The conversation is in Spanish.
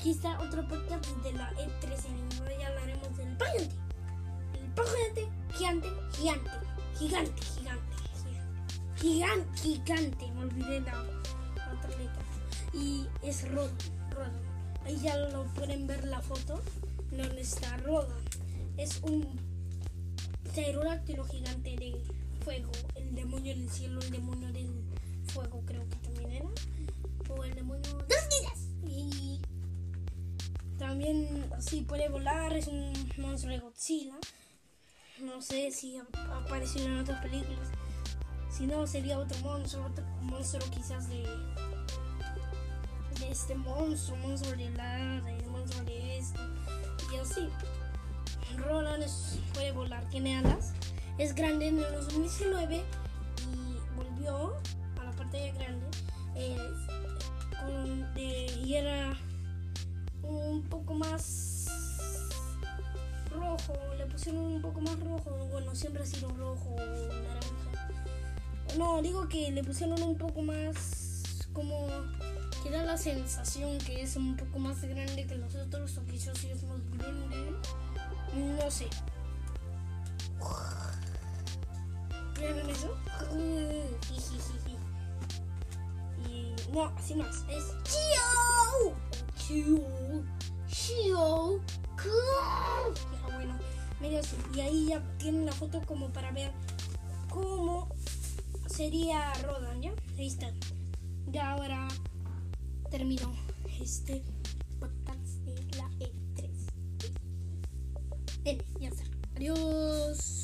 aquí está otro podcast de la E13 en el ya hablaremos del gigante. El gigante, gigante, gigante, gigante, gigante, gigante, gigante, me olvidé la otra letra. Y es Rodan, Rodan. Ahí ya lo pueden ver la foto donde está Rodan. Es un pterodáctilo gigante de fuego, el demonio del cielo, el demonio del fuego creo que también también sí puede volar, es un monstruo de Godzilla. No sé si ha aparecido en otras películas. Si no, sería otro monstruo, otro monstruo quizás de, de este monstruo, monstruo de la, de monstruo de esto. Y así. Roland puede volar, tiene alas. Es grande en el 2019 y volvió a la pantalla grande. eh, con- de- era un poco más rojo, le pusieron un poco más rojo, bueno, siempre ha sido rojo o naranja. No, digo que le pusieron un poco más como que da la sensación que es un poco más grande que los otros o quizás sí es más grande. No sé. ¿Vieron eso? Y no, así más. Es Chio. Ya, bueno, medio así. Y ahí ya tienen la foto como para ver cómo sería Rodan, ¿ya? Ahí está. Ya ahora terminó este podcast de la E3. N, ya está. Adiós.